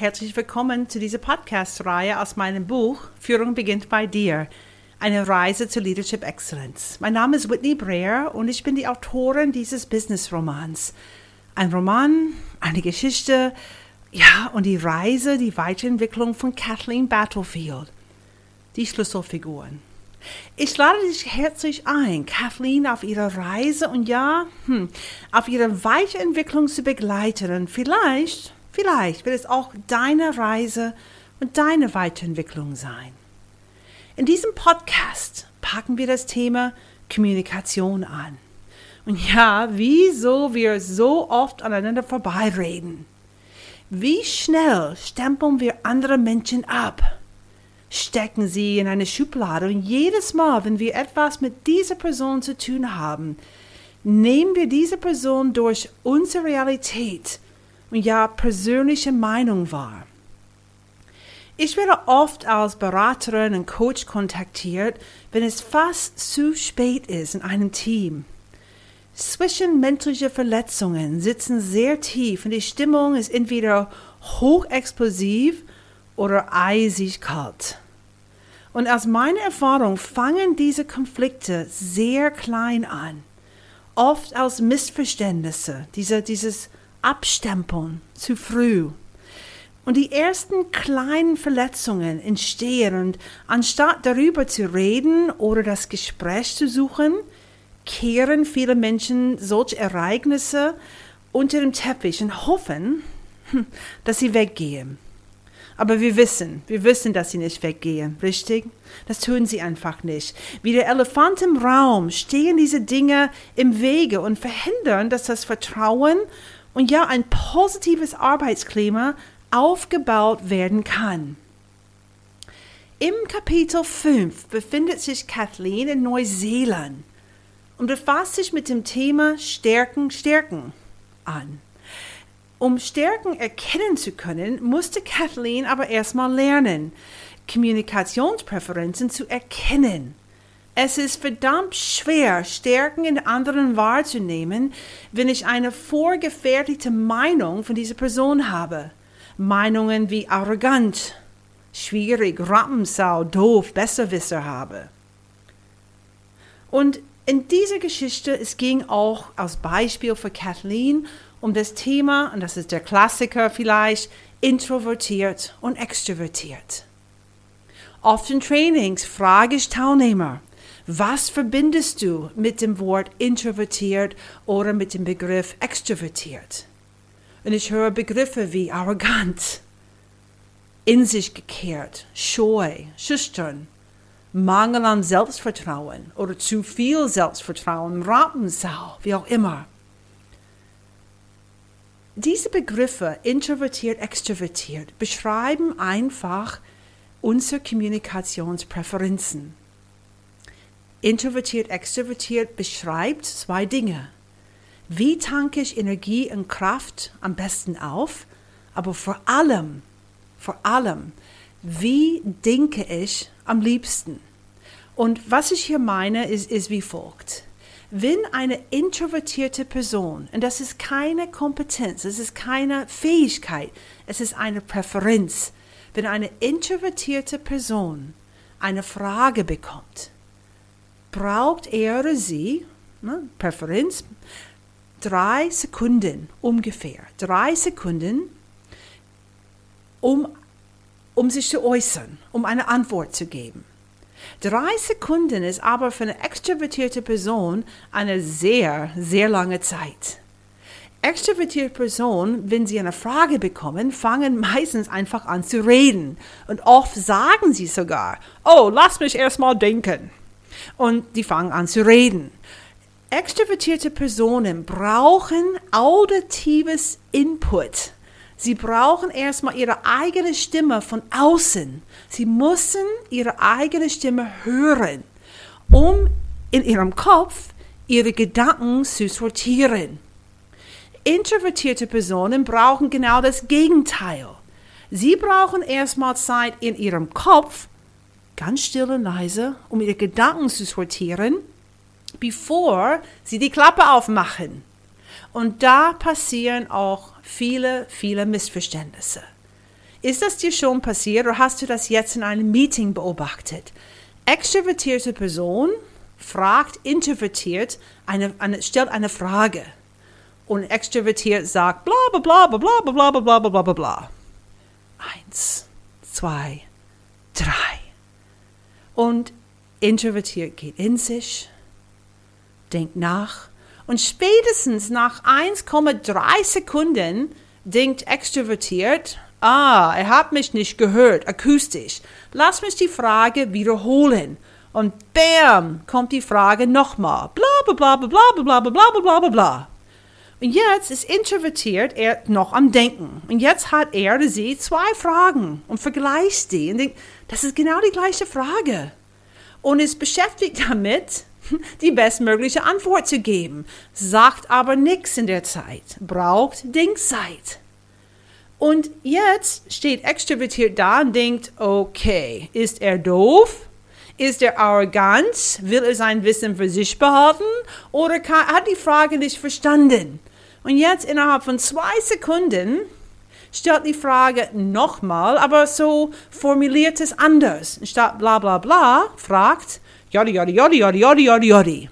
Herzlich willkommen zu dieser Podcast-Reihe aus meinem Buch Führung beginnt bei dir. Eine Reise zur Leadership Excellence. Mein Name ist Whitney Breyer und ich bin die Autorin dieses Business-Romans. Ein Roman, eine Geschichte, ja, und die Reise, die Weiterentwicklung von Kathleen Battlefield. Die Schlüsselfiguren. Ich lade dich herzlich ein, Kathleen auf ihrer Reise und ja, hm, auf ihre Weiterentwicklung zu begleiten. Und vielleicht, vielleicht wird es auch deine Reise und deine Weiterentwicklung sein. In diesem Podcast packen wir das Thema Kommunikation an. Und ja, wieso wir so oft aneinander vorbeireden. Wie schnell stempeln wir andere Menschen ab? Stecken sie in eine Schublade und jedes Mal, wenn wir etwas mit dieser Person zu tun haben, nehmen wir diese Person durch unsere Realität und ja persönliche Meinung wahr. Ich werde oft als Beraterin und Coach kontaktiert, wenn es fast zu spät ist in einem Team. Zwischenmenschliche Verletzungen sitzen sehr tief und die Stimmung ist entweder hochexplosiv oder eisig kalt. Und aus meiner Erfahrung fangen diese Konflikte sehr klein an, oft als Missverständnisse, diese, dieses Abstempeln zu früh. Und die ersten kleinen Verletzungen entstehen und anstatt darüber zu reden oder das Gespräch zu suchen, kehren viele Menschen solche Ereignisse unter den Teppich und hoffen, dass sie weggehen. Aber wir wissen, wir wissen, dass sie nicht weggehen, richtig? Das tun sie einfach nicht. Wie der Elefant im Raum stehen diese Dinge im Wege und verhindern, dass das Vertrauen und ja ein positives Arbeitsklima aufgebaut werden kann. Im Kapitel 5 befindet sich Kathleen in Neuseeland und befasst sich mit dem Thema Stärken, Stärken an. Um Stärken erkennen zu können, musste Kathleen aber erstmal lernen, Kommunikationspräferenzen zu erkennen. Es ist verdammt schwer, Stärken in anderen wahrzunehmen, wenn ich eine vorgefertigte Meinung von dieser Person habe. Meinungen wie arrogant, schwierig, Rampensau, doof, Besserwisser habe. Und in dieser Geschichte, es ging auch als Beispiel für Kathleen um das Thema, und das ist der Klassiker vielleicht, introvertiert und extrovertiert. Oft in Trainings frage ich Teilnehmer, was verbindest du mit dem Wort introvertiert oder mit dem Begriff extrovertiert? Und ich höre Begriffe wie arrogant, in sich gekehrt, scheu, schüchtern, Mangel an Selbstvertrauen oder zu viel Selbstvertrauen, Rampensau, wie auch immer. Diese Begriffe, introvertiert, extrovertiert, beschreiben einfach unsere Kommunikationspräferenzen. Introvertiert, extrovertiert beschreibt zwei Dinge. Wie tanke ich Energie und Kraft am besten auf? Aber vor allem, vor allem, wie denke ich am liebsten? Und was ich hier meine, ist, ist wie folgt. Wenn eine introvertierte Person, und das ist keine Kompetenz, es ist keine Fähigkeit, es ist eine Präferenz, wenn eine introvertierte Person eine Frage bekommt, braucht er oder sie, ne, Präferenz, drei Sekunden ungefähr, drei Sekunden, um um sich zu äußern, um eine Antwort zu geben. Drei Sekunden ist aber für eine extrovertierte Person eine sehr, sehr lange Zeit. Extrovertierte Personen, wenn sie eine Frage bekommen, fangen meistens einfach an zu reden. Und oft sagen sie sogar, oh, lass mich erstmal denken. Und die fangen an zu reden. Extrovertierte Personen brauchen auditives Input Sie brauchen erstmal ihre eigene Stimme von außen. Sie müssen ihre eigene Stimme hören, um in ihrem Kopf ihre Gedanken zu sortieren. Introvertierte Personen brauchen genau das Gegenteil. Sie brauchen erstmal Zeit in ihrem Kopf, ganz still und leise, um ihre Gedanken zu sortieren, bevor sie die Klappe aufmachen. Und da passieren auch viele, viele Missverständnisse. Ist das dir schon passiert oder hast du das jetzt in einem Meeting beobachtet? Extrovertierte Person fragt introvertiert, eine, eine, stellt eine Frage. Und extrovertiert sagt bla bla bla bla bla bla bla bla bla bla bla. Eins, zwei, drei. Und introvertiert geht in sich, denkt nach und spätestens nach 1,3 Sekunden denkt extrovertiert, ah, er hat mich nicht gehört, akustisch. Lass mich die Frage wiederholen. Und bam, kommt die Frage nochmal. Bla bla bla bla bla bla bla bla bla bla bla. Und jetzt ist introvertiert er noch am Denken. Und jetzt hat er oder sie zwei Fragen und vergleicht die und denkt, das ist genau die gleiche Frage. Und ist beschäftigt damit, die bestmögliche Antwort zu geben, sagt aber nichts in der Zeit, braucht Denkzeit. Und jetzt steht extrovertiert da und denkt, okay, ist er doof? Ist er arrogant? Will er sein Wissen für sich behalten? Oder kann, hat die Frage nicht verstanden? Und jetzt innerhalb von zwei Sekunden stellt die Frage nochmal, aber so formuliert es anders. Statt bla bla bla fragt jodi jodi jodi jodi jodi jodi jodi.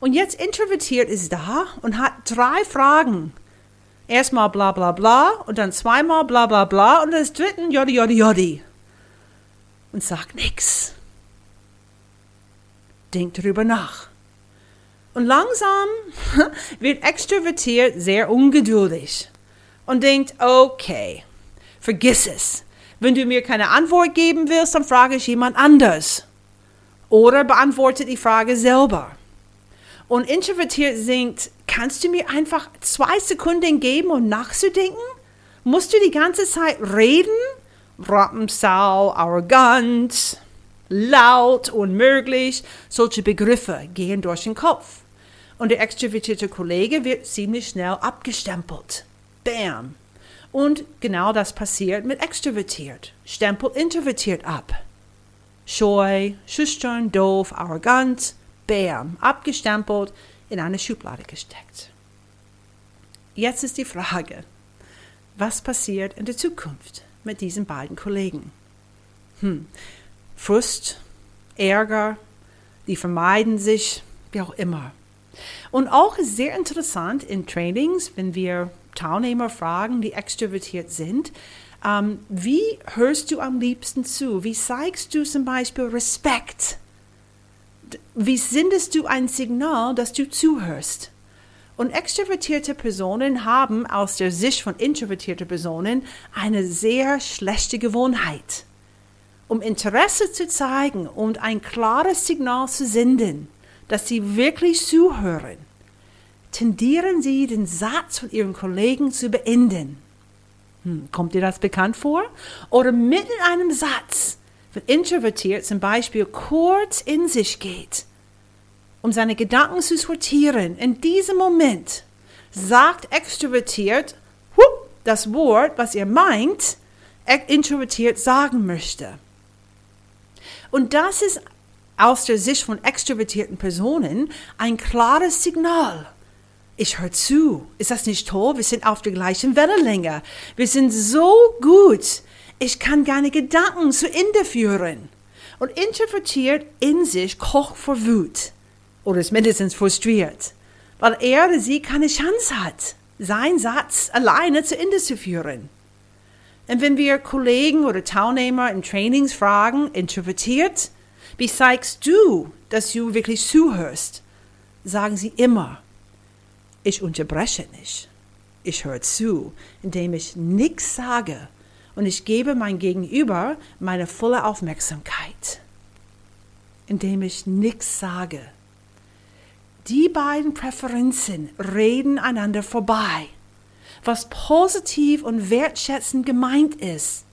Und jetzt introvertiert ist da und hat drei Fragen. Erstmal bla bla bla und dann zweimal bla bla bla und das dritten jodi jodi jodi. Und sagt nichts. Denkt darüber nach. Und langsam wird extrovertiert sehr ungeduldig und denkt, okay, vergiss es. Wenn du mir keine Antwort geben willst, dann frage ich jemand anders. Oder beantworte die Frage selber. Und introvertiert denkt, kannst du mir einfach zwei Sekunden geben, um nachzudenken? Musst du die ganze Zeit reden? Rampensau, arrogant, laut, unmöglich. Solche Begriffe gehen durch den Kopf. Und der extrovertierte Kollege wird ziemlich schnell abgestempelt. Bam. Und genau das passiert mit extrovertiert. Stempel introvertiert ab. Scheu, schüchtern, doof, arrogant. Bam. Abgestempelt, in eine Schublade gesteckt. Jetzt ist die Frage, was passiert in der Zukunft mit diesen beiden Kollegen? Hm. Frust, Ärger, die vermeiden sich, wie auch immer. Und auch sehr interessant in Trainings, wenn wir Teilnehmer fragen, die extrovertiert sind, ähm, wie hörst du am liebsten zu? Wie zeigst du zum Beispiel Respekt? Wie sendest du ein Signal, dass du zuhörst? Und extrovertierte Personen haben aus der Sicht von introvertierten Personen eine sehr schlechte Gewohnheit. Um Interesse zu zeigen und ein klares Signal zu senden, dass sie wirklich zuhören, tendieren sie, den Satz von ihren Kollegen zu beenden. Hm, kommt dir das bekannt vor? Oder mitten in einem Satz, wenn introvertiert zum Beispiel kurz in sich geht, um seine Gedanken zu sortieren, in diesem Moment sagt extrovertiert whoop, das Wort, was er meint, introvertiert sagen möchte. Und das ist aus der Sicht von extrovertierten Personen ein klares Signal. Ich höre zu. Ist das nicht toll? Wir sind auf der gleichen Wellenlänge. Wir sind so gut. Ich kann keine Gedanken zu Ende führen. Und introvertiert in sich kocht vor Wut. Oder ist mindestens frustriert. Weil er oder sie keine Chance hat, seinen Satz alleine zu Ende zu führen. Und wenn wir Kollegen oder Teilnehmer in Trainings fragen, introvertiert, wie zeigst du, dass du wirklich zuhörst? Sagen sie immer, ich unterbreche nicht. Ich höre zu, indem ich nichts sage und ich gebe mein Gegenüber meine volle Aufmerksamkeit, indem ich nichts sage. Die beiden Präferenzen reden einander vorbei. Was positiv und wertschätzend gemeint ist,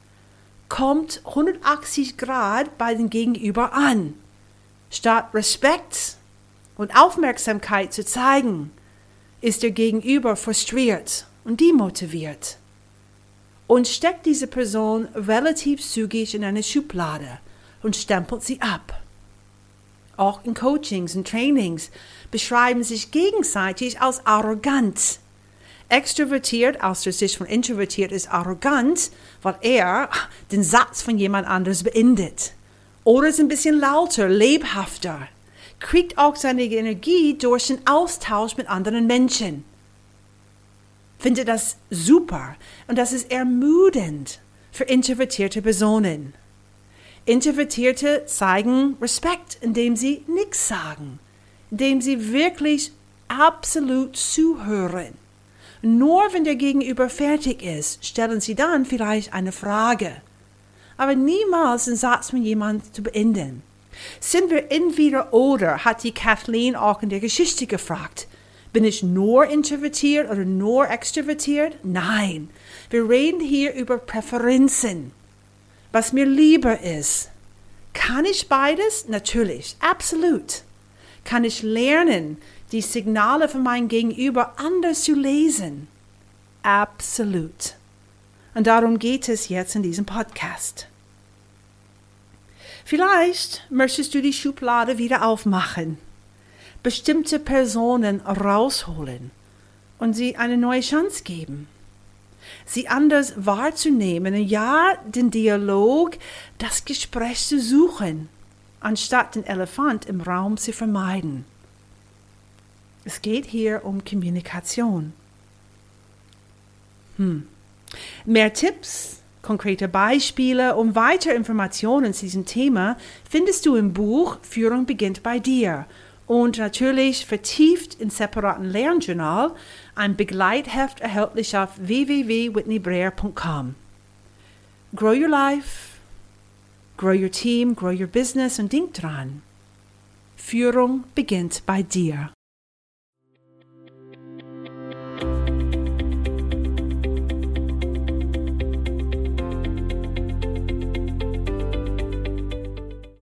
kommt 180 Grad bei dem Gegenüber an. Statt Respekt und Aufmerksamkeit zu zeigen, ist der Gegenüber frustriert und demotiviert und steckt diese Person relativ zügig in eine Schublade und stempelt sie ab. Auch in Coachings und Trainings beschreiben sich gegenseitig als arrogant. Extrovertiert aus der Sicht von introvertiert ist arrogant, weil er den Satz von jemand anderes beendet. Oder ist ein bisschen lauter, lebhafter. Kriegt auch seine Energie durch den Austausch mit anderen Menschen. Finde das super und das ist ermüdend für introvertierte Personen. Introvertierte zeigen Respekt, indem sie nichts sagen, indem sie wirklich absolut zuhören. Nur wenn der Gegenüber fertig ist, stellen sie dann vielleicht eine Frage. Aber niemals den Satz mit jemandem zu beenden. Sind wir entweder oder, hat die Kathleen auch in der Geschichte gefragt. Bin ich nur introvertiert oder nur extrovertiert? Nein. Wir reden hier über Präferenzen. Was mir lieber ist. Kann ich beides? Natürlich, absolut. Kann ich lernen, die Signale von meinem Gegenüber anders zu lesen. Absolut. Und darum geht es jetzt in diesem Podcast. Vielleicht möchtest du die Schublade wieder aufmachen, bestimmte Personen rausholen und sie eine neue Chance geben, sie anders wahrzunehmen und ja, den Dialog, das Gespräch zu suchen, anstatt den Elefant im Raum zu vermeiden. Es geht hier um Kommunikation. Hm. Mehr Tipps, konkrete Beispiele und weitere Informationen zu diesem Thema findest du im Buch Führung beginnt bei dir und natürlich vertieft im separaten Lernjournal, ein Begleitheft erhältlich auf www.whitneybreer.com. Grow your life, grow your team, grow your business und denk dran. Führung beginnt bei dir.